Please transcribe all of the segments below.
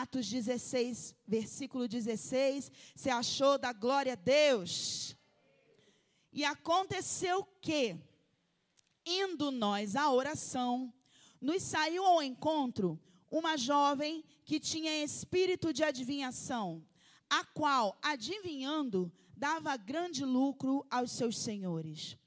Atos 16, versículo 16. Você achou da glória a Deus? E aconteceu que, indo nós à oração, nos saiu ao encontro uma jovem que tinha espírito de adivinhação, a qual, adivinhando, dava grande lucro aos seus senhores.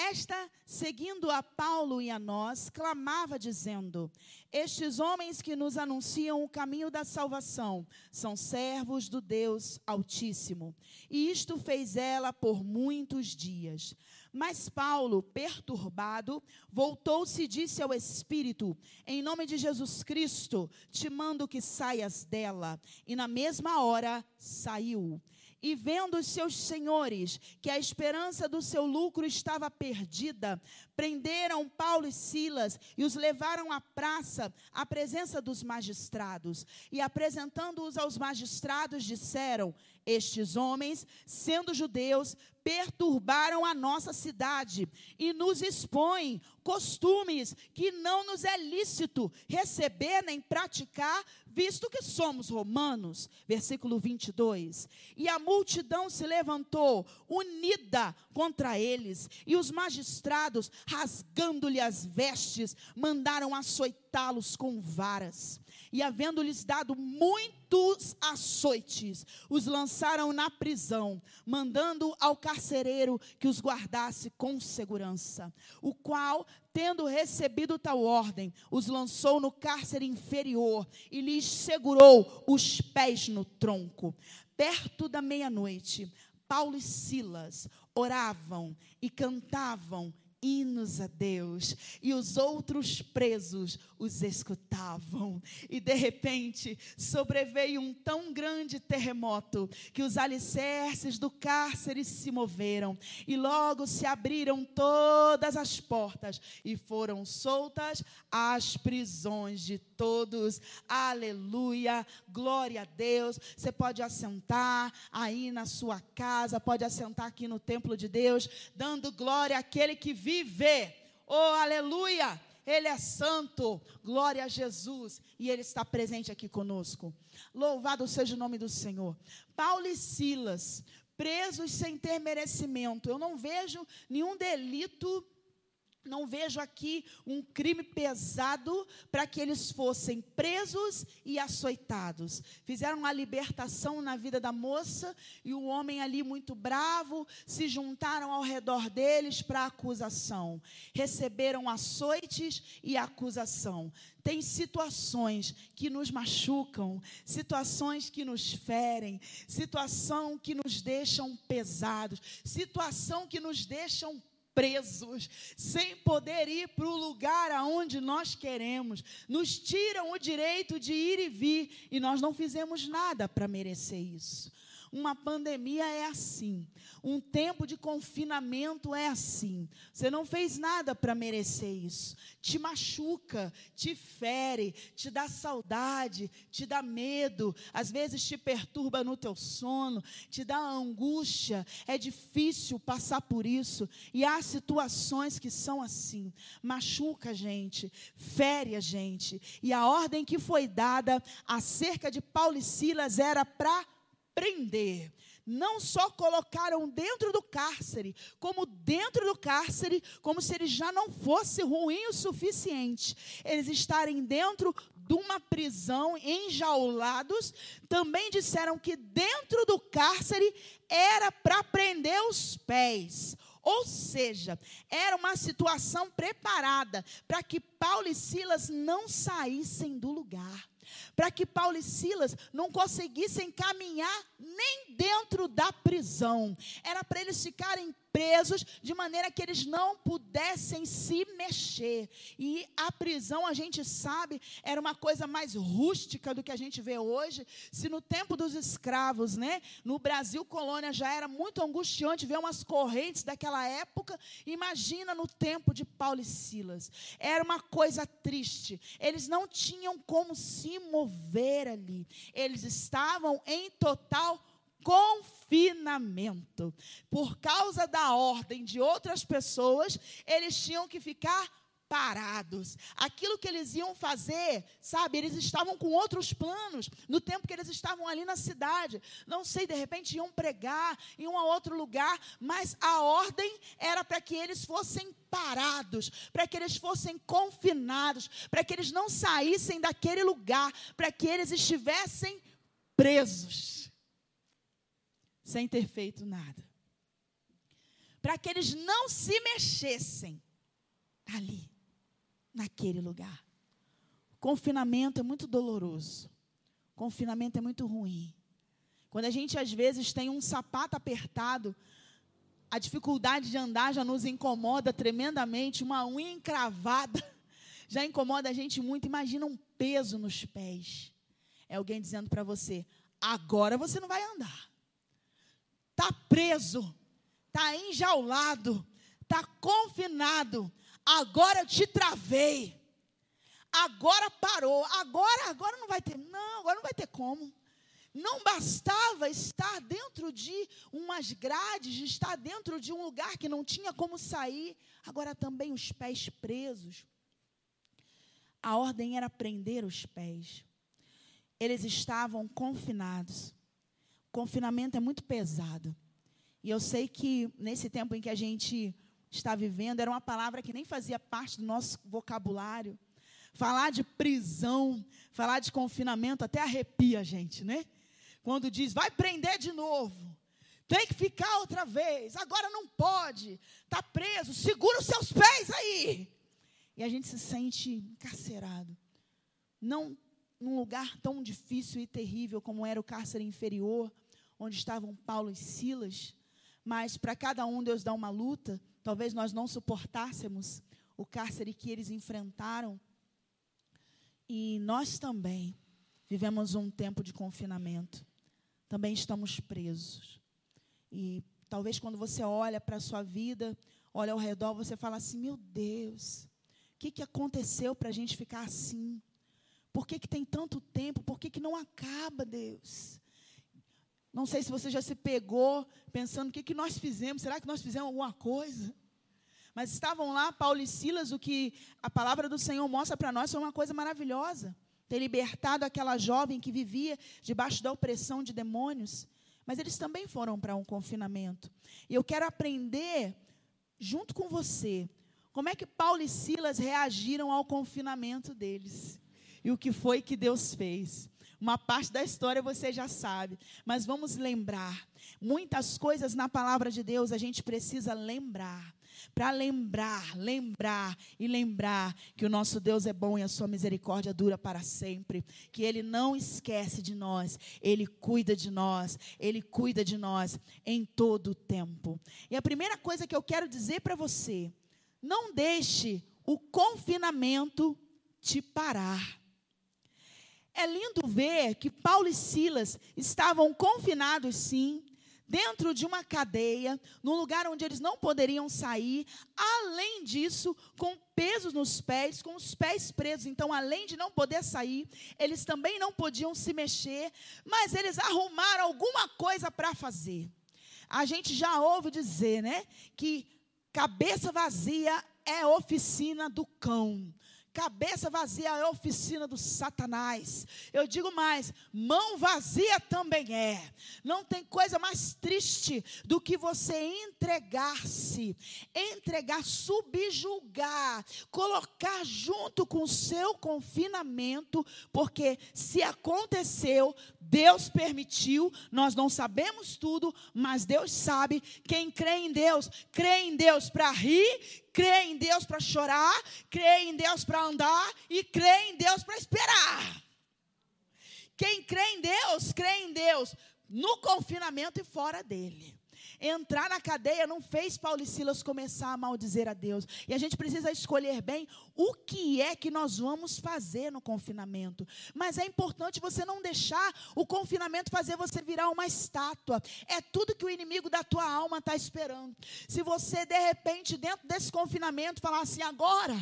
Esta, seguindo a Paulo e a nós, clamava, dizendo: Estes homens que nos anunciam o caminho da salvação são servos do Deus Altíssimo. E isto fez ela por muitos dias. Mas Paulo, perturbado, voltou-se e disse ao Espírito: Em nome de Jesus Cristo, te mando que saias dela. E na mesma hora saiu. E vendo os seus senhores que a esperança do seu lucro estava perdida, prenderam Paulo e Silas e os levaram à praça, à presença dos magistrados. E apresentando-os aos magistrados, disseram: Estes homens, sendo judeus, perturbaram a nossa cidade e nos expõem costumes que não nos é lícito receber nem praticar, visto que somos romanos. Versículo 22. E a multidão se levantou, unida contra eles, e os magistrados, rasgando-lhe as vestes, mandaram açoitá-los com varas e, havendo-lhes dado muitos açoites, os lançaram na prisão, mandando ao carcereiro que os guardasse com segurança, o qual, tendo recebido tal ordem, os lançou no cárcere inferior e lhes segurou os pés no tronco. Perto da meia-noite, Paulo e Silas oravam e cantavam hinos a Deus, e os outros presos os escutavam. E de repente sobreveio um tão grande terremoto que os alicerces do cárcere se moveram, e logo se abriram todas as portas e foram soltas as prisões de todos. Aleluia, glória a Deus. Você pode assentar aí na sua casa, pode assentar aqui no templo de Deus, dando glória àquele que vive. Oh, aleluia! Ele é santo, glória a Jesus, e Ele está presente aqui conosco. Louvado seja o nome do Senhor. Paulo e Silas, presos sem ter merecimento. Eu não vejo nenhum delito não vejo aqui um crime pesado para que eles fossem presos e açoitados. Fizeram a libertação na vida da moça e o homem ali muito bravo se juntaram ao redor deles para acusação. Receberam açoites e acusação. Tem situações que nos machucam, situações que nos ferem, situação que nos deixam pesados, situação que nos deixam presos, sem poder ir para o lugar aonde nós queremos. Nos tiram o direito de ir e vir e nós não fizemos nada para merecer isso. Uma pandemia é assim. Um tempo de confinamento é assim. Você não fez nada para merecer isso. Te machuca, te fere, te dá saudade, te dá medo, às vezes te perturba no teu sono, te dá angústia. É difícil passar por isso. E há situações que são assim. Machuca a gente, fere a gente. E a ordem que foi dada acerca de Paulo e Silas era para prender. Não só colocaram dentro do cárcere, como dentro do cárcere, como se ele já não fosse ruim o suficiente. Eles estarem dentro de uma prisão, enjaulados, também disseram que dentro do cárcere era para prender os pés. Ou seja, era uma situação preparada para que Paulo e Silas não saíssem do lugar para que Paulo e Silas não conseguissem caminhar nem dentro da prisão. Era para eles ficarem presos de maneira que eles não pudessem se mexer. E a prisão, a gente sabe, era uma coisa mais rústica do que a gente vê hoje. Se no tempo dos escravos, né, no Brasil colônia já era muito angustiante ver umas correntes daquela época, imagina no tempo de Paulo e Silas. Era uma coisa triste. Eles não tinham como se mover ali. Eles estavam em total confinamento. Por causa da ordem de outras pessoas, eles tinham que ficar parados. Aquilo que eles iam fazer, sabe, eles estavam com outros planos no tempo que eles estavam ali na cidade. Não sei, de repente iam pregar em um outro lugar, mas a ordem era para que eles fossem parados, para que eles fossem confinados, para que eles não saíssem daquele lugar, para que eles estivessem presos, sem ter feito nada. Para que eles não se mexessem ali naquele lugar. Confinamento é muito doloroso. Confinamento é muito ruim. Quando a gente às vezes tem um sapato apertado, a dificuldade de andar já nos incomoda tremendamente, uma unha encravada já incomoda a gente muito. Imagina um peso nos pés. É alguém dizendo para você: agora você não vai andar. Está preso, está enjaulado, está confinado, agora eu te travei. Agora parou. Agora, agora não vai ter. Não, agora não vai ter como. Não bastava estar dentro de umas grades, de estar dentro de um lugar que não tinha como sair, agora também os pés presos. A ordem era prender os pés. Eles estavam confinados. Confinamento é muito pesado. E eu sei que nesse tempo em que a gente está vivendo, era uma palavra que nem fazia parte do nosso vocabulário. Falar de prisão, falar de confinamento, até arrepia a gente, né? Quando diz, vai prender de novo, tem que ficar outra vez, agora não pode, está preso, segura os seus pés aí. E a gente se sente encarcerado. Não num lugar tão difícil e terrível como era o cárcere inferior, onde estavam Paulo e Silas, mas para cada um Deus dá uma luta, talvez nós não suportássemos o cárcere que eles enfrentaram. E nós também vivemos um tempo de confinamento. Também estamos presos. E talvez quando você olha para a sua vida, olha ao redor, você fala assim: meu Deus, o que, que aconteceu para a gente ficar assim? Por que, que tem tanto tempo? Por que, que não acaba, Deus? Não sei se você já se pegou pensando o que, que nós fizemos. Será que nós fizemos alguma coisa? Mas estavam lá, Paulo e Silas, o que a palavra do Senhor mostra para nós foi uma coisa maravilhosa. Ter libertado aquela jovem que vivia debaixo da opressão de demônios. Mas eles também foram para um confinamento. E eu quero aprender, junto com você, como é que Paulo e Silas reagiram ao confinamento deles. E o que foi que Deus fez. Uma parte da história você já sabe, mas vamos lembrar. Muitas coisas na palavra de Deus a gente precisa lembrar. Para lembrar, lembrar e lembrar que o nosso Deus é bom e a sua misericórdia dura para sempre. Que Ele não esquece de nós, Ele cuida de nós, Ele cuida de nós em todo o tempo. E a primeira coisa que eu quero dizer para você: não deixe o confinamento te parar. É lindo ver que Paulo e Silas estavam confinados, sim, dentro de uma cadeia, num lugar onde eles não poderiam sair. Além disso, com pesos nos pés, com os pés presos. Então, além de não poder sair, eles também não podiam se mexer, mas eles arrumaram alguma coisa para fazer. A gente já ouve dizer, né, que cabeça vazia é oficina do cão. Cabeça vazia é oficina do Satanás. Eu digo mais, mão vazia também é. Não tem coisa mais triste do que você entregar-se, entregar, subjugar, colocar junto com o seu confinamento, porque se aconteceu, Deus permitiu, nós não sabemos tudo, mas Deus sabe. Quem crê em Deus, crê em Deus para rir, crê em Deus para chorar, crê em Deus para andar e crê em Deus para esperar. Quem crê em Deus, crê em Deus no confinamento e fora dele entrar na cadeia não fez Paulo e Silas começar a maldizer a Deus. E a gente precisa escolher bem o que é que nós vamos fazer no confinamento. Mas é importante você não deixar o confinamento fazer você virar uma estátua. É tudo que o inimigo da tua alma está esperando. Se você, de repente, dentro desse confinamento, falar assim: agora,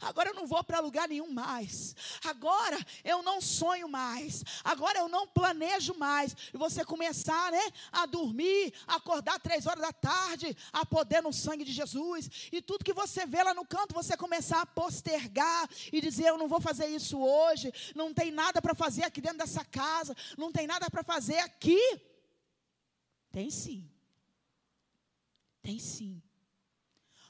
agora eu não vou para lugar nenhum mais. Agora eu não sonho mais. Agora eu não planejo mais. E você começar né, a dormir, acordar três horas da tarde, há poder no sangue de Jesus. E tudo que você vê lá no canto, você começar a postergar e dizer: Eu não vou fazer isso hoje, não tem nada para fazer aqui dentro dessa casa, não tem nada para fazer aqui. Tem sim. Tem sim.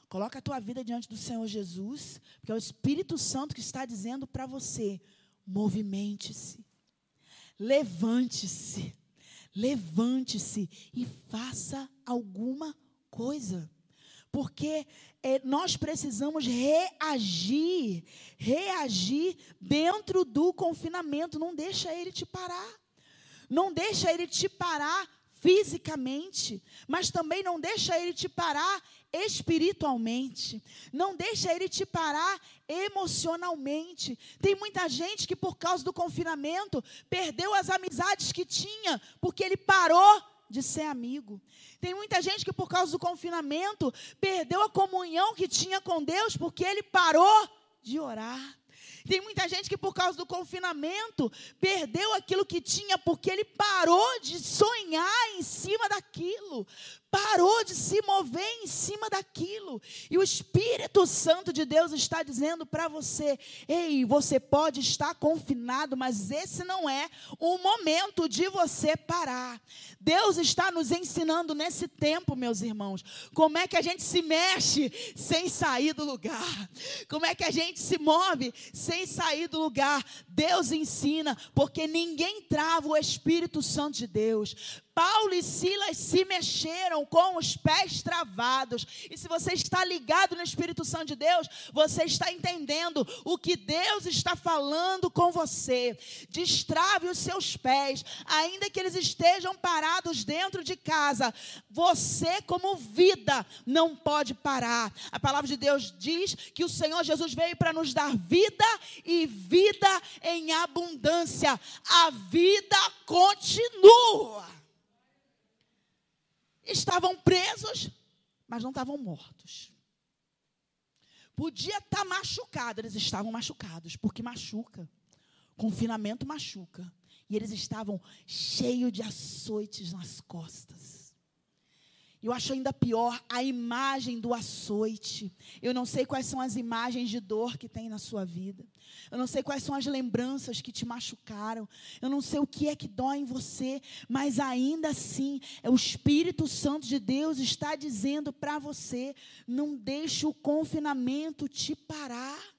Coloca a tua vida diante do Senhor Jesus, porque é o Espírito Santo que está dizendo para você: movimente-se, levante-se, levante-se e faça alguma coisa. Porque é, nós precisamos reagir, reagir dentro do confinamento. Não deixa ele te parar. Não deixa ele te parar fisicamente, mas também não deixa ele te parar espiritualmente. Não deixa ele te parar emocionalmente. Tem muita gente que por causa do confinamento perdeu as amizades que tinha, porque ele parou de ser amigo. Tem muita gente que por causa do confinamento perdeu a comunhão que tinha com Deus, porque ele parou de orar. Tem muita gente que, por causa do confinamento, perdeu aquilo que tinha, porque ele parou de sonhar em cima daquilo, parou de se mover em cima daquilo. E o Espírito Santo de Deus está dizendo para você: ei, você pode estar confinado, mas esse não é o momento de você parar. Deus está nos ensinando nesse tempo, meus irmãos, como é que a gente se mexe sem sair do lugar, como é que a gente se move sem sair do lugar. Deus ensina, porque ninguém trava o Espírito Santo de Deus. Paulo e Silas se mexeram com os pés travados. E se você está ligado no Espírito Santo de Deus, você está entendendo o que Deus está falando com você. Destrave os seus pés, ainda que eles estejam parados dentro de casa. Você, como vida, não pode parar. A palavra de Deus diz que o Senhor Jesus veio para nos dar vida e vida em abundância. A vida continua estavam presos, mas não estavam mortos. Podia estar tá machucado, eles estavam machucados, porque machuca. Confinamento machuca. E eles estavam cheios de açoites nas costas. Eu acho ainda pior a imagem do açoite. Eu não sei quais são as imagens de dor que tem na sua vida. Eu não sei quais são as lembranças que te machucaram. Eu não sei o que é que dói em você. Mas ainda assim, é o Espírito Santo de Deus está dizendo para você: não deixe o confinamento te parar.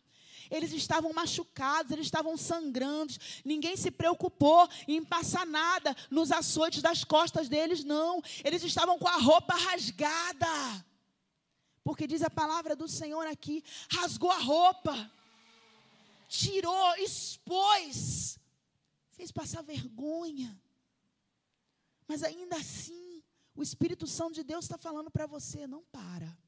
Eles estavam machucados, eles estavam sangrando. Ninguém se preocupou em passar nada nos açoites das costas deles, não. Eles estavam com a roupa rasgada. Porque diz a palavra do Senhor aqui: rasgou a roupa, tirou, expôs, fez passar vergonha. Mas ainda assim, o Espírito Santo de Deus está falando para você: não para,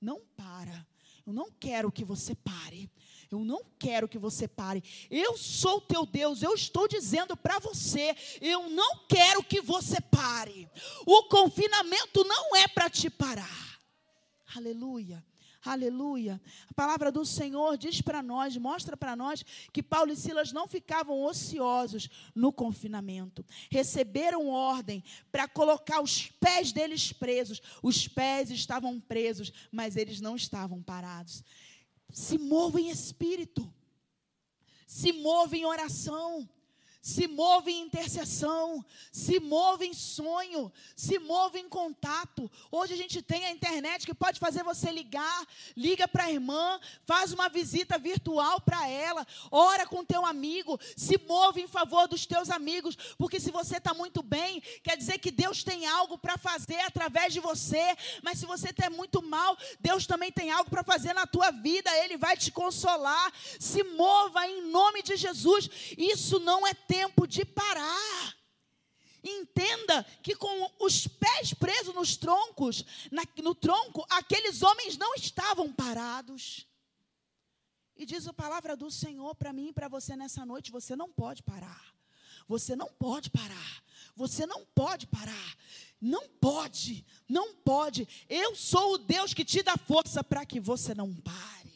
não para. Eu não quero que você pare. Eu não quero que você pare. Eu sou teu Deus. Eu estou dizendo para você. Eu não quero que você pare. O confinamento não é para te parar. Aleluia. Aleluia. A palavra do Senhor diz para nós, mostra para nós que Paulo e Silas não ficavam ociosos no confinamento. Receberam ordem para colocar os pés deles presos. Os pés estavam presos, mas eles não estavam parados se mova em espírito, se move em oração se move em intercessão, se move em sonho, se move em contato. Hoje a gente tem a internet que pode fazer você ligar, liga para a irmã, faz uma visita virtual para ela, ora com teu amigo, se move em favor dos teus amigos, porque se você está muito bem, quer dizer que Deus tem algo para fazer através de você, mas se você está muito mal, Deus também tem algo para fazer na tua vida, Ele vai te consolar. Se mova em nome de Jesus. Isso não é tempo de parar. Entenda que com os pés presos nos troncos, na, no tronco, aqueles homens não estavam parados. E diz a palavra do Senhor para mim e para você nessa noite: você não pode parar. Você não pode parar. Você não pode parar. Não pode, não pode. Eu sou o Deus que te dá força para que você não pare.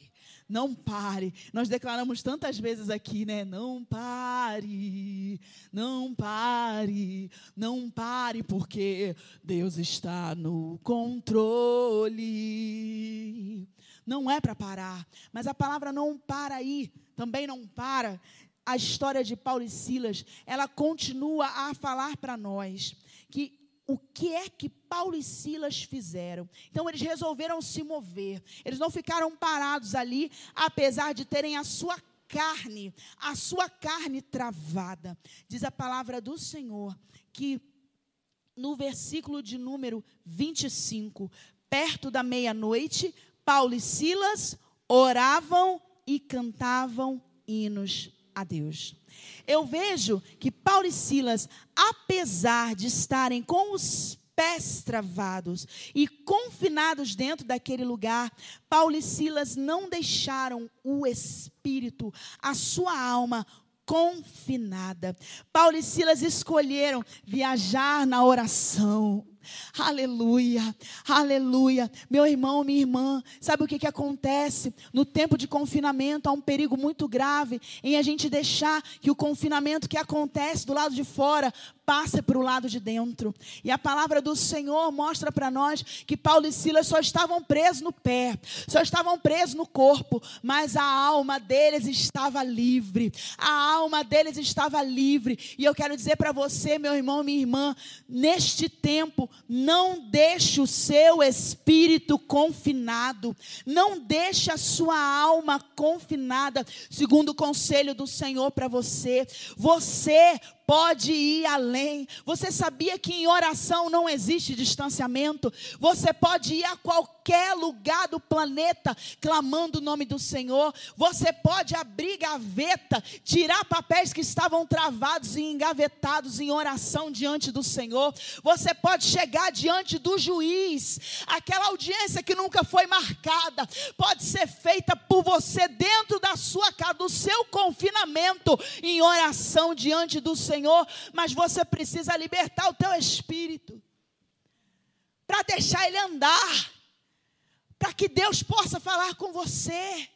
Não pare. Nós declaramos tantas vezes aqui, né? Não pare, não pare, não pare, porque Deus está no controle. Não é para parar, mas a palavra não para aí, também não para a história de Paulo e Silas, ela continua a falar para nós que o que é que Paulo e Silas fizeram. Então, eles resolveram se mover. Eles não ficaram parados ali, apesar de terem a sua carne, a sua carne travada. Diz a palavra do Senhor que no versículo de número 25, perto da meia-noite, Paulo e Silas oravam e cantavam hinos a Deus. Eu vejo que Paulo e Silas, apesar de estarem com os pés travados e confinados dentro daquele lugar, Paulo e Silas não deixaram o espírito, a sua alma confinada. Paulo e Silas escolheram viajar na oração. Aleluia, aleluia. Meu irmão, minha irmã, sabe o que, que acontece? No tempo de confinamento há um perigo muito grave em a gente deixar que o confinamento que acontece do lado de fora passe para o lado de dentro. E a palavra do Senhor mostra para nós que Paulo e Silas só estavam presos no pé, só estavam presos no corpo, mas a alma deles estava livre. A alma deles estava livre. E eu quero dizer para você, meu irmão, minha irmã, neste tempo não deixe o seu espírito confinado, não deixe a sua alma confinada, segundo o conselho do Senhor para você. Você pode ir além. Você sabia que em oração não existe distanciamento? Você pode ir a qualquer lugar do planeta clamando o nome do Senhor. Você pode abrir gaveta, tirar papéis que estavam travados e engavetados em oração diante do Senhor. Você pode chegar diante do juiz. Aquela audiência que nunca foi marcada pode ser feita por você dentro da sua casa, do seu confinamento em oração diante do Senhor. Senhor, mas você precisa libertar o teu espírito para deixar ele andar, para que Deus possa falar com você.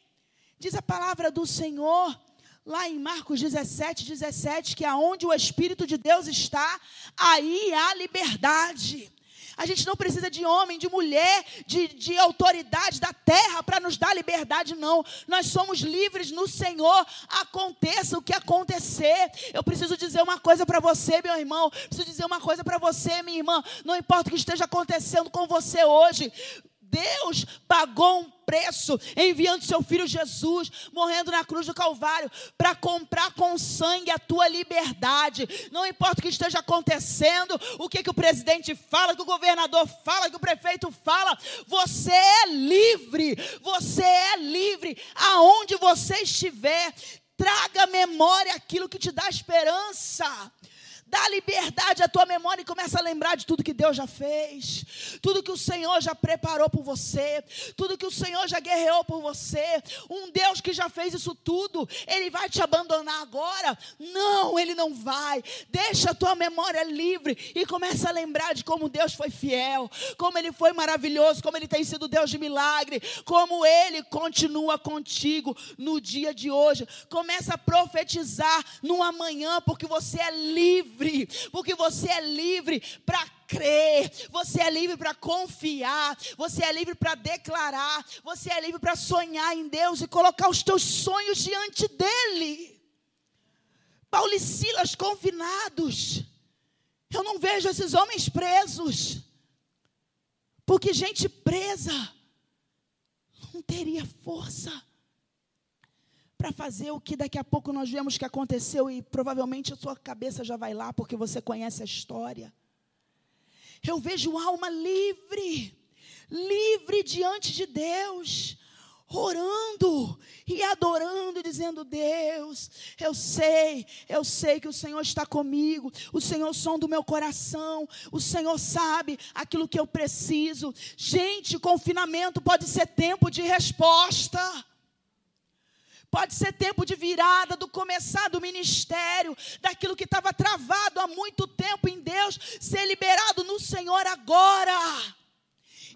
Diz a palavra do Senhor lá em Marcos 17, 17, que aonde o Espírito de Deus está, aí há liberdade. A gente não precisa de homem, de mulher, de, de autoridade da terra para nos dar liberdade, não. Nós somos livres no Senhor. Aconteça o que acontecer. Eu preciso dizer uma coisa para você, meu irmão. Preciso dizer uma coisa para você, minha irmã. Não importa o que esteja acontecendo com você hoje. Deus pagou um preço, enviando seu filho Jesus, morrendo na cruz do Calvário, para comprar com sangue a tua liberdade. Não importa o que esteja acontecendo, o que, que o presidente fala, o que o governador fala, o que o prefeito fala, você é livre, você é livre, aonde você estiver. Traga à memória aquilo que te dá esperança. Dá liberdade à tua memória e começa a lembrar de tudo que Deus já fez, tudo que o Senhor já preparou por você, tudo que o Senhor já guerreou por você. Um Deus que já fez isso tudo, ele vai te abandonar agora? Não, ele não vai. Deixa a tua memória livre e começa a lembrar de como Deus foi fiel, como ele foi maravilhoso, como ele tem sido Deus de milagre, como ele continua contigo no dia de hoje. Começa a profetizar no amanhã, porque você é livre livre, porque você é livre para crer, você é livre para confiar, você é livre para declarar, você é livre para sonhar em Deus e colocar os teus sonhos diante dEle. Paulo e Silas confinados, eu não vejo esses homens presos, porque gente presa não teria força para fazer o que daqui a pouco nós vemos que aconteceu e provavelmente a sua cabeça já vai lá porque você conhece a história. Eu vejo alma livre, livre diante de Deus, orando e adorando, dizendo: Deus, eu sei, eu sei que o Senhor está comigo, o Senhor som do meu coração, o Senhor sabe aquilo que eu preciso. Gente, confinamento pode ser tempo de resposta. Pode ser tempo de virada, do começar do ministério, daquilo que estava travado há muito tempo em Deus, ser liberado no Senhor agora.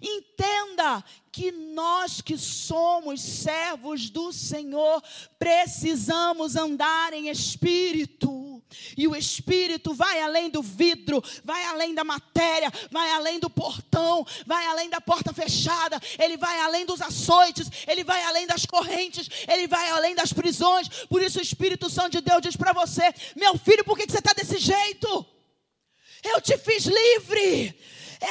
Entenda que nós que somos servos do Senhor precisamos andar em espírito. E o espírito vai além do vidro, vai além da matéria, vai além do portão, vai além da porta fechada, ele vai além dos açoites, ele vai além das correntes, ele vai além das prisões. Por isso o Espírito Santo de Deus diz para você: meu filho, por que, que você está desse jeito? Eu te fiz livre.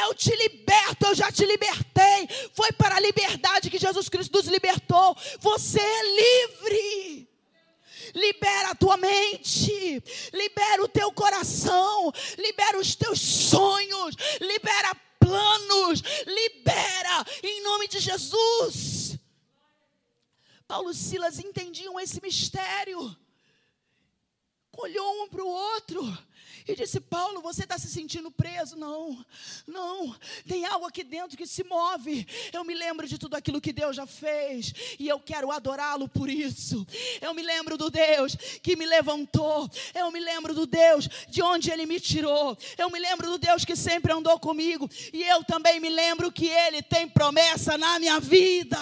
Eu te liberto, eu já te libertei. Foi para a liberdade que Jesus Cristo nos libertou. Você é livre. Libera a tua mente, libera o teu coração, libera os teus sonhos, libera planos, libera em nome de Jesus. Paulo e Silas entendiam esse mistério, olhou um para o outro e disse: Paulo, você está se sentindo preso? Não, não, tem algo aqui dentro que se move. Eu me lembro de tudo aquilo que Deus já fez e eu quero adorá-lo por isso. Eu me lembro do Deus que me levantou. Eu me lembro do Deus de onde Ele me tirou. Eu me lembro do Deus que sempre andou comigo. E eu também me lembro que Ele tem promessa na minha vida.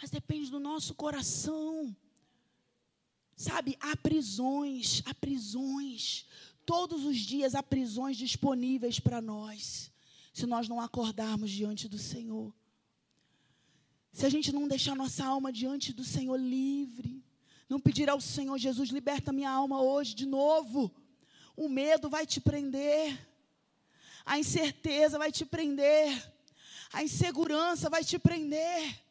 Mas depende do nosso coração. Sabe, há prisões, há prisões. Todos os dias há prisões disponíveis para nós, se nós não acordarmos diante do Senhor. Se a gente não deixar nossa alma diante do Senhor livre, não pedir ao Senhor Jesus, liberta minha alma hoje de novo. O medo vai te prender, a incerteza vai te prender, a insegurança vai te prender.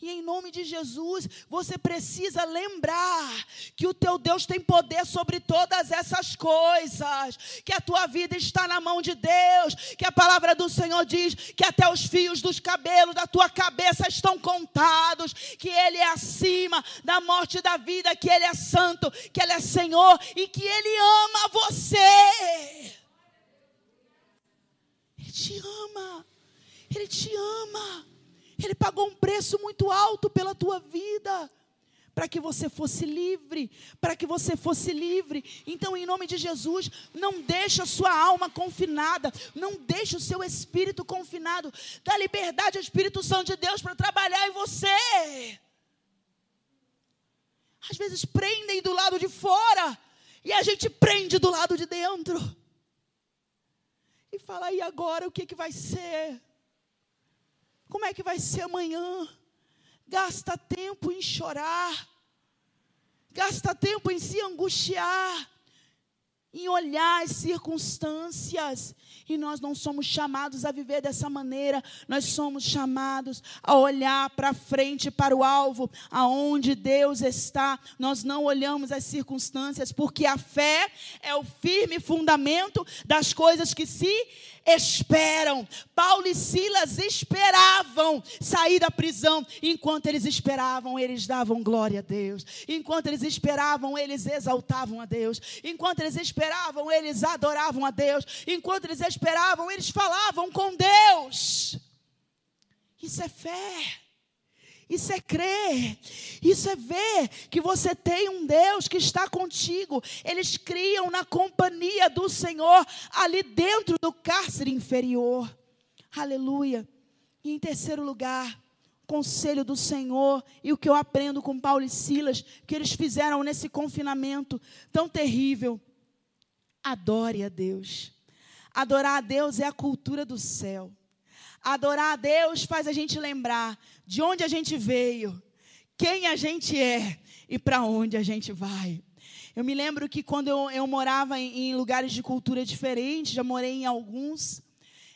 E em nome de Jesus, você precisa lembrar que o teu Deus tem poder sobre todas essas coisas, que a tua vida está na mão de Deus, que a palavra do Senhor diz que até os fios dos cabelos da tua cabeça estão contados, que Ele é acima da morte e da vida, que Ele é santo, que Ele é Senhor. E que Ele ama você. Ele te ama, Ele te ama. Ele pagou um preço muito alto pela tua vida, para que você fosse livre, para que você fosse livre. Então, em nome de Jesus, não deixe a sua alma confinada, não deixe o seu espírito confinado. Dá liberdade ao Espírito Santo de Deus para trabalhar em você. Às vezes prendem do lado de fora e a gente prende do lado de dentro. E fala, e agora o que, que vai ser? Como é que vai ser amanhã? Gasta tempo em chorar, gasta tempo em se angustiar, em olhar as circunstâncias. E nós não somos chamados a viver dessa maneira, nós somos chamados a olhar para frente, para o alvo, aonde Deus está. Nós não olhamos as circunstâncias, porque a fé é o firme fundamento das coisas que se esperam. Paulo e Silas esperavam sair da prisão. Enquanto eles esperavam, eles davam glória a Deus. Enquanto eles esperavam, eles exaltavam a Deus. Enquanto eles esperavam, eles adoravam a Deus. Enquanto eles esperavam, eles falavam com Deus. Isso é fé. Isso é crer, isso é ver que você tem um Deus que está contigo. Eles criam na companhia do Senhor, ali dentro do cárcere inferior. Aleluia. E em terceiro lugar, conselho do Senhor e o que eu aprendo com Paulo e Silas, que eles fizeram nesse confinamento tão terrível. Adore a Deus. Adorar a Deus é a cultura do céu. Adorar a Deus faz a gente lembrar de onde a gente veio, quem a gente é e para onde a gente vai. Eu me lembro que quando eu, eu morava em, em, lugares de cultura diferentes, já morei em alguns,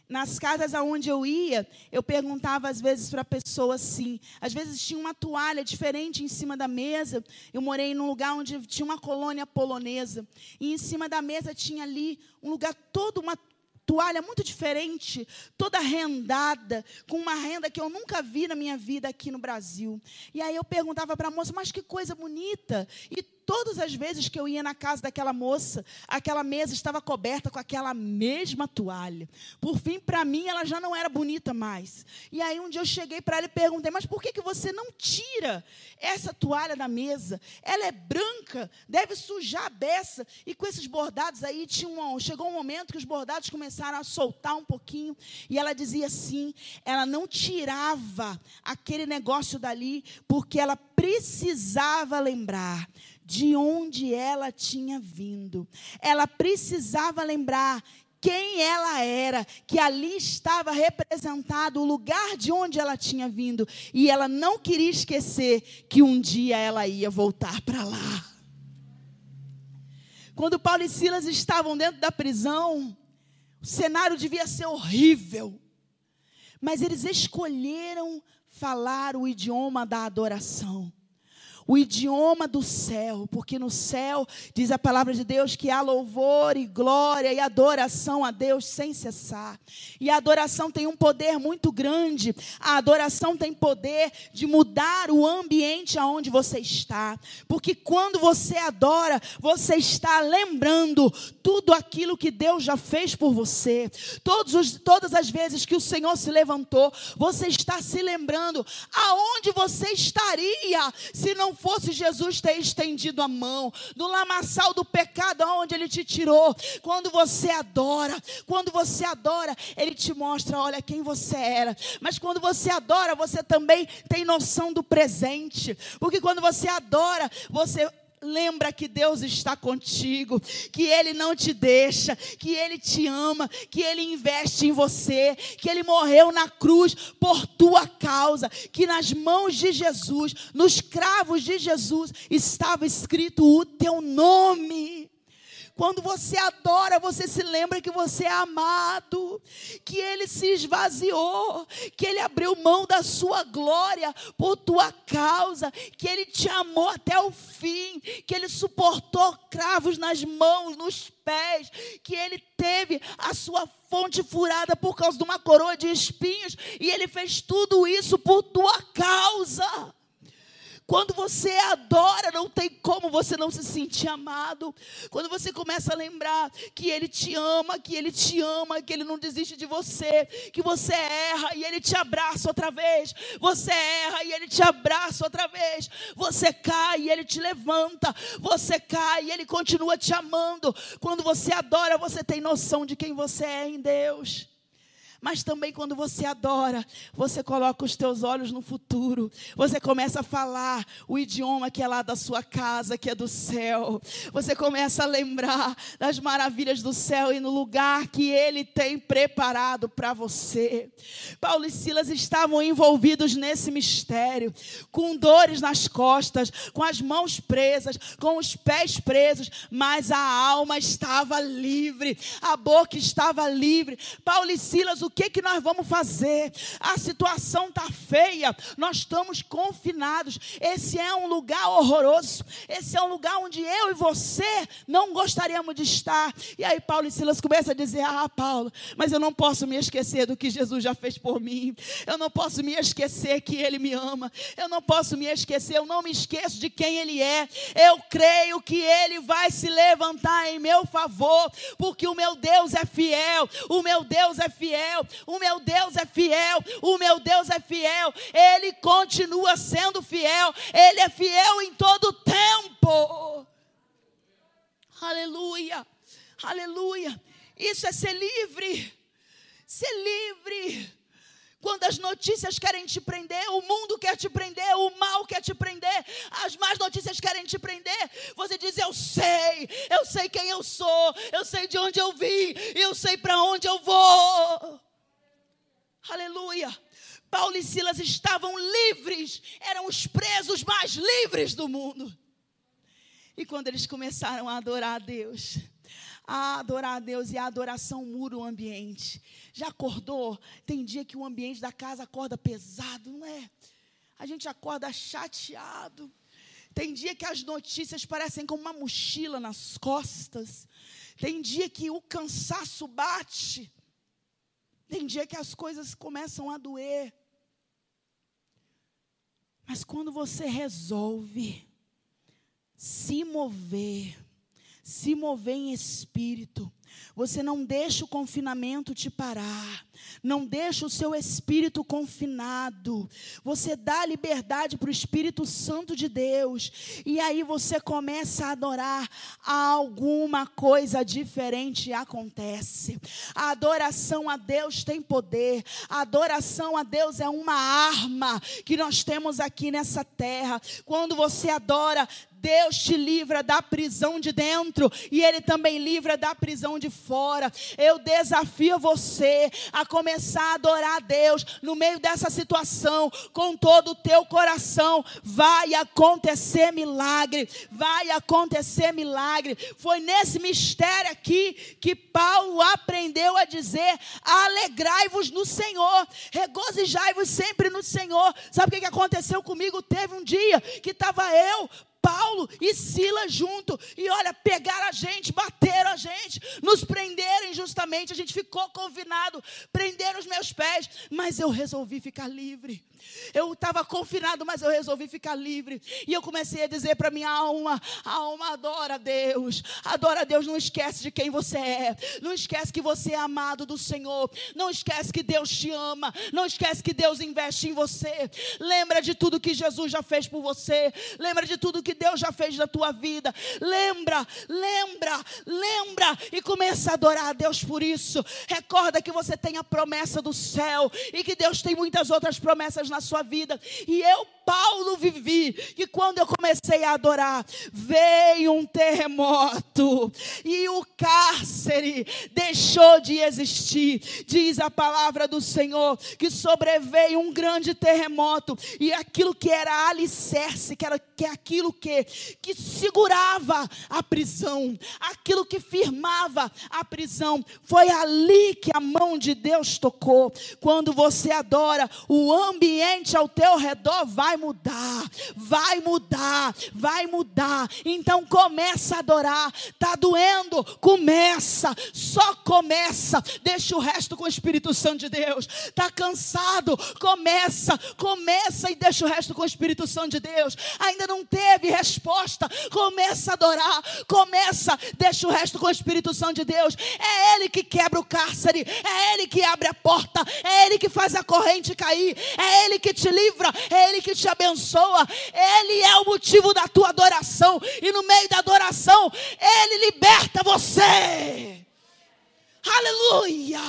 nas casas aonde eu ia, eu perguntava às vezes para a pessoa assim, às vezes tinha uma toalha diferente em cima da mesa. Eu morei num lugar onde tinha uma colônia polonesa e em cima da mesa tinha ali um lugar todo uma toalha muito diferente, toda rendada, com uma renda que eu nunca vi na minha vida aqui no Brasil. E aí eu perguntava para a moça, mas que coisa bonita. E todas as vezes que eu ia na casa daquela moça, aquela mesa estava coberta com aquela mesma toalha. Por fim, para mim, ela já não era bonita mais. E aí um dia eu cheguei para ela e perguntei: Mas por que, que você não tira essa toalha da mesa? Ela é branca, deve sujar a beça. E com esses bordados aí, tinha um, chegou um momento que os bordados começaram a soltar um pouquinho. E ela dizia assim: ela não tirava aquele negócio dali, porque ela precisava lembrar de onde ela tinha vindo. Ela precisava lembrar quem ela era, que ali estava representado o lugar de onde ela tinha vindo, e ela não queria esquecer que um dia ela ia voltar para lá. Quando Paulo e Silas estavam dentro da prisão, o cenário devia ser horrível, mas eles escolheram falar o idioma da adoração o idioma do céu, porque no céu diz a palavra de Deus que há louvor e glória e adoração a Deus sem cessar. E a adoração tem um poder muito grande. A adoração tem poder de mudar o ambiente aonde você está. Porque quando você adora, você está lembrando tudo aquilo que Deus já fez por você. Todos os, todas as vezes que o Senhor se levantou, você está se lembrando aonde você estaria se não fosse Jesus ter estendido a mão, no lamaçal do pecado aonde ele te tirou. Quando você adora, quando você adora, ele te mostra, olha quem você era. Mas quando você adora, você também tem noção do presente. Porque quando você adora, você lembra que Deus está contigo, que Ele não te deixa, que Ele te ama, que Ele investe em você, que Ele morreu na cruz por tua causa, que nas mãos de Jesus, nos cravos de Jesus, estava escrito o teu nome. Quando você adora, você se lembra que você é amado, que ele se esvaziou, que ele abriu mão da sua glória por tua causa, que ele te amou até o fim, que ele suportou cravos nas mãos, nos pés, que ele teve a sua fonte furada por causa de uma coroa de espinhos, e ele fez tudo isso por tua causa. Quando você adora, não tem como você não se sentir amado. Quando você começa a lembrar que Ele te ama, que Ele te ama, que Ele não desiste de você, que você erra e Ele te abraça outra vez. Você erra e Ele te abraça outra vez. Você cai e Ele te levanta. Você cai e Ele continua te amando. Quando você adora, você tem noção de quem você é em Deus. Mas também quando você adora, você coloca os teus olhos no futuro. Você começa a falar o idioma que é lá da sua casa, que é do céu. Você começa a lembrar das maravilhas do céu e no lugar que ele tem preparado para você. Paulo e Silas estavam envolvidos nesse mistério, com dores nas costas, com as mãos presas, com os pés presos, mas a alma estava livre, a boca estava livre. Paulo e Silas, o que, que nós vamos fazer? A situação está feia, nós estamos confinados. Esse é um lugar horroroso. Esse é um lugar onde eu e você não gostaríamos de estar. E aí Paulo e Silas começam a dizer: Ah, Paulo, mas eu não posso me esquecer do que Jesus já fez por mim. Eu não posso me esquecer que Ele me ama. Eu não posso me esquecer, eu não me esqueço de quem Ele é. Eu creio que Ele vai se levantar em meu favor, porque o meu Deus é fiel. O meu Deus é fiel. O meu Deus é fiel. O meu Deus é fiel. Ele continua sendo fiel. Ele é fiel em todo tempo. Aleluia. Aleluia. Isso é ser livre. Ser livre. Quando as notícias querem te prender, o mundo quer te prender, o mal quer te prender, as más notícias querem te prender, você diz: Eu sei, eu sei quem eu sou, eu sei de onde eu vim, eu sei para onde eu vou. Aleluia. Paulo e Silas estavam livres, eram os presos mais livres do mundo. E quando eles começaram a adorar a Deus, a adorar a Deus e a adoração muda o ambiente. Já acordou? Tem dia que o ambiente da casa acorda pesado, não é? A gente acorda chateado. Tem dia que as notícias parecem como uma mochila nas costas. Tem dia que o cansaço bate. Tem dia que as coisas começam a doer. Mas quando você resolve se mover, se mover em espírito. Você não deixa o confinamento te parar. Não deixa o seu espírito confinado. Você dá liberdade para o Espírito Santo de Deus. E aí você começa a adorar. Alguma coisa diferente acontece. A adoração a Deus tem poder. A adoração a Deus é uma arma que nós temos aqui nessa terra. Quando você adora, Deus te livra da prisão de dentro e Ele também livra da prisão de fora. Eu desafio você a começar a adorar a Deus no meio dessa situação, com todo o teu coração. Vai acontecer milagre, vai acontecer milagre. Foi nesse mistério aqui que Paulo aprendeu a dizer: alegrai-vos no Senhor, regozijai-vos sempre no Senhor. Sabe o que aconteceu comigo? Teve um dia que estava eu Paulo e Silas junto. E olha, pegaram a gente, bateram a gente, nos prenderam injustamente. A gente ficou confinado, prenderam os meus pés. Mas eu resolvi ficar livre. Eu estava confinado, mas eu resolvi ficar livre. E eu comecei a dizer para minha alma: alma, adora Deus. Adora Deus, não esquece de quem você é. Não esquece que você é amado do Senhor. Não esquece que Deus te ama. Não esquece que Deus investe em você. Lembra de tudo que Jesus já fez por você. Lembra de tudo que Deus já fez na tua vida. Lembra, lembra, lembra. E começa a adorar a Deus por isso. Recorda que você tem a promessa do céu. E que Deus tem muitas outras promessas na sua vida. E eu, Paulo, vivi que quando eu comecei a adorar, veio um terremoto e o cárcere deixou de existir. Diz a palavra do Senhor que sobreveio um grande terremoto e aquilo que era alicerce, que era que é aquilo que que segurava a prisão, aquilo que firmava a prisão, foi ali que a mão de Deus tocou. Quando você adora, o ambiente ao teu redor vai mudar, vai mudar, vai mudar. Então começa a adorar. Tá doendo? Começa, só começa. Deixa o resto com o Espírito Santo de Deus. Tá cansado? Começa, começa e deixa o resto com o Espírito Santo de Deus. Ainda não teve resposta? Começa a adorar. Começa, deixa o resto com o Espírito Santo de Deus. É ele que quebra o cárcere, é ele que abre a porta, é ele que faz a corrente cair, é ele que te livra, é Ele que te abençoa, Ele é o motivo da tua adoração, e no meio da adoração, Ele liberta você. Aleluia!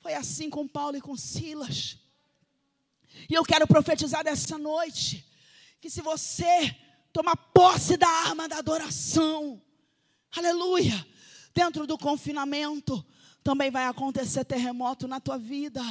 Foi assim com Paulo e com Silas. E eu quero profetizar dessa noite que se você tomar posse da arma da adoração, aleluia, dentro do confinamento, também vai acontecer terremoto na tua vida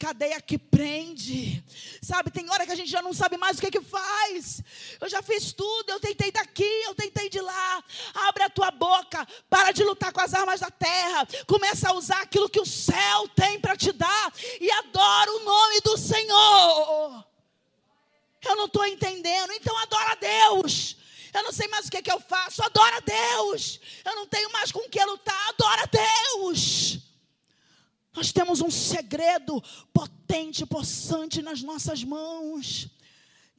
cadeia que prende. Sabe, tem hora que a gente já não sabe mais o que que faz. Eu já fiz tudo, eu tentei daqui, eu tentei de lá. Abre a tua boca, para de lutar com as armas da terra. Começa a usar aquilo que o céu tem para te dar e adora o nome do Senhor. Eu não estou entendendo, então adora a Deus. Eu não sei mais o que, que eu faço, adora a Deus. Eu não tenho mais com que lutar, adora a Deus. Nós temos um segredo potente, possante nas nossas mãos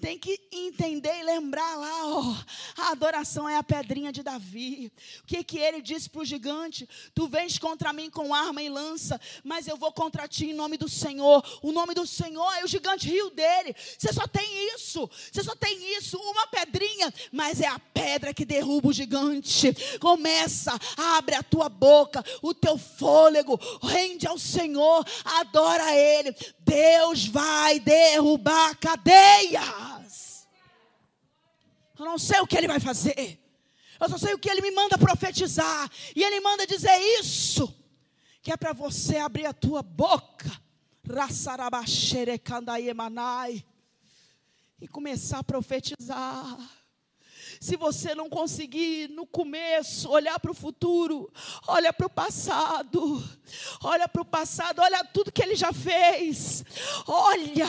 tem que entender e lembrar lá, ó, a adoração é a pedrinha de Davi. O que que ele disse para o gigante? Tu vens contra mim com arma e lança, mas eu vou contra ti em nome do Senhor. O nome do Senhor, é o gigante riu dele. Você só tem isso, você só tem isso, uma pedrinha, mas é a pedra que derruba o gigante. Começa, abre a tua boca, o teu fôlego, rende ao Senhor, adora Ele. Deus vai derrubar cadeia. Eu não sei o que ele vai fazer. Eu só sei o que ele me manda profetizar. E ele manda dizer isso. Que é para você abrir a tua boca. E começar a profetizar. Se você não conseguir no começo olhar para o futuro, olha para o passado. Olha para o passado, olha tudo que ele já fez. Olha,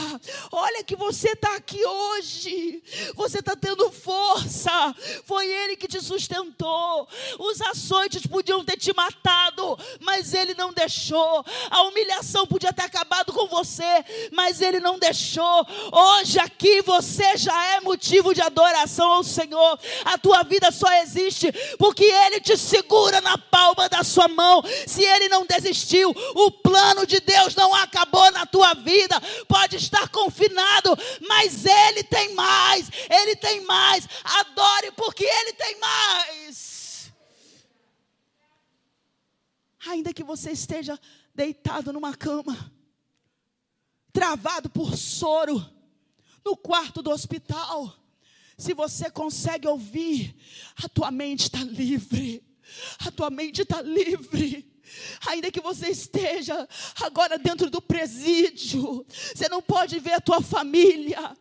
olha que você está aqui hoje. Você está tendo força. Foi ele que te sustentou. Os açoites podiam ter te matado, mas ele não deixou. A humilhação podia ter acabado com você, mas ele não deixou. Hoje aqui você já é motivo de adoração ao Senhor. A tua vida só existe porque Ele te segura na palma da sua mão. Se Ele não desistiu, o plano de Deus não acabou na tua vida. Pode estar confinado, mas Ele tem mais. Ele tem mais. Adore porque Ele tem mais. Ainda que você esteja deitado numa cama, travado por soro, no quarto do hospital, se você consegue ouvir, a tua mente está livre. A tua mente está livre. Ainda que você esteja agora dentro do presídio, você não pode ver a tua família.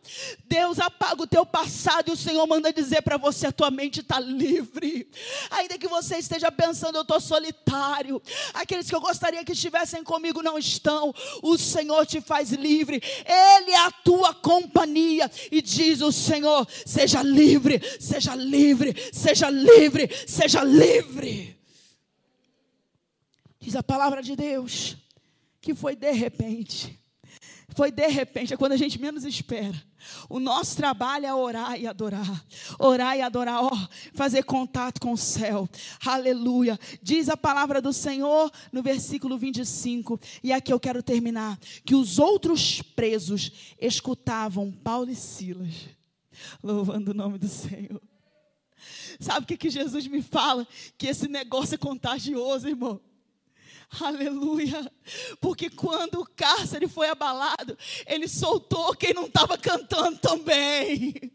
Deus apaga o teu passado e o Senhor manda dizer para você: a tua mente está livre. Ainda que você esteja pensando, eu estou solitário. Aqueles que eu gostaria que estivessem comigo não estão. O Senhor te faz livre. Ele é a tua companhia. E diz o Senhor: seja livre, seja livre, seja livre, seja livre. Diz a palavra de Deus que foi de repente. Foi de repente, é quando a gente menos espera. O nosso trabalho é orar e adorar. Orar e adorar, ó, fazer contato com o céu. Aleluia. Diz a palavra do Senhor no versículo 25. E aqui eu quero terminar. Que os outros presos escutavam Paulo e Silas, louvando o nome do Senhor. Sabe o que, que Jesus me fala? Que esse negócio é contagioso, irmão. Aleluia. Porque quando o cárcere foi abalado, ele soltou quem não estava cantando também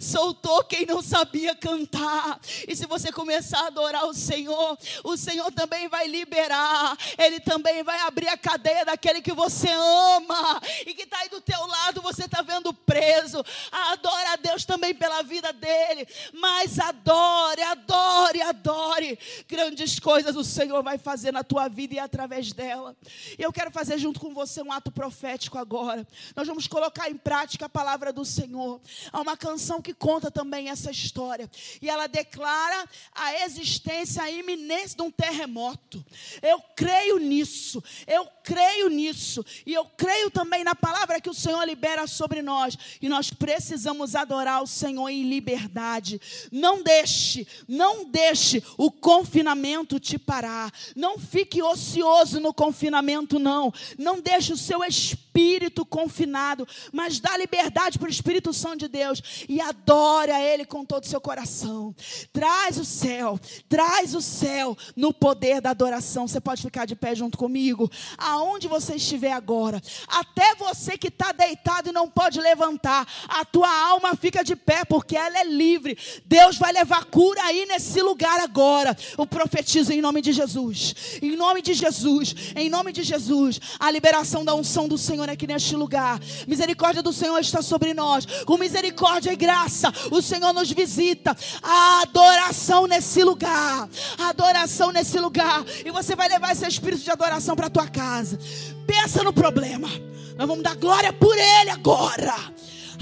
soltou quem não sabia cantar. E se você começar a adorar o Senhor, o Senhor também vai liberar, Ele também vai abrir a cadeia daquele que você ama e que está aí do teu lado, você está vendo preso. Adora a Deus também pela vida dele, mas adore, adore, adore. Grandes coisas o Senhor vai fazer na tua vida e através dela. Eu quero fazer junto com você um ato profético agora. Nós vamos colocar em prática a palavra do Senhor. Há uma canção que conta também essa história. E ela declara a existência, a iminência de um terremoto. Eu creio nisso. Eu creio nisso. E eu creio também na palavra que o Senhor libera sobre nós. E nós precisamos adorar o Senhor em liberdade. Não deixe, não deixe o confinamento te parar. Não fique ocioso no confinamento, não. Não deixe o seu espírito confinado. Mas dá liberdade para o Espírito Santo de Deus e adore a Ele com todo o seu coração. Traz o céu, traz o céu no poder da adoração. Você pode ficar de pé junto comigo, aonde você estiver agora. Até você que está deitado e não pode levantar, a tua alma fica de pé porque ela é livre. Deus vai levar cura aí nesse lugar agora. Eu profetizo em nome de Jesus, em nome de Jesus, em nome de Jesus, a liberação da unção do Senhor aqui neste lugar. Misericórdia do Senhor está sobre nós. Com misericórdia e graça, o Senhor nos visita. A adoração nesse lugar. A adoração nesse lugar. E você vai levar esse espírito de adoração para tua casa. Pensa no problema. Nós vamos dar glória por ele agora.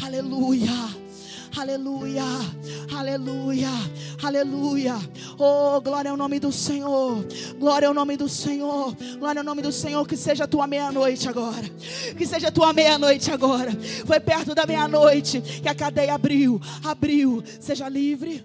Aleluia. Aleluia, aleluia, aleluia. Oh, glória ao nome do Senhor. Glória ao nome do Senhor. Glória ao nome do Senhor. Que seja a tua meia-noite agora. Que seja a tua meia-noite agora. Foi perto da meia-noite que a cadeia abriu. Abriu. Seja livre.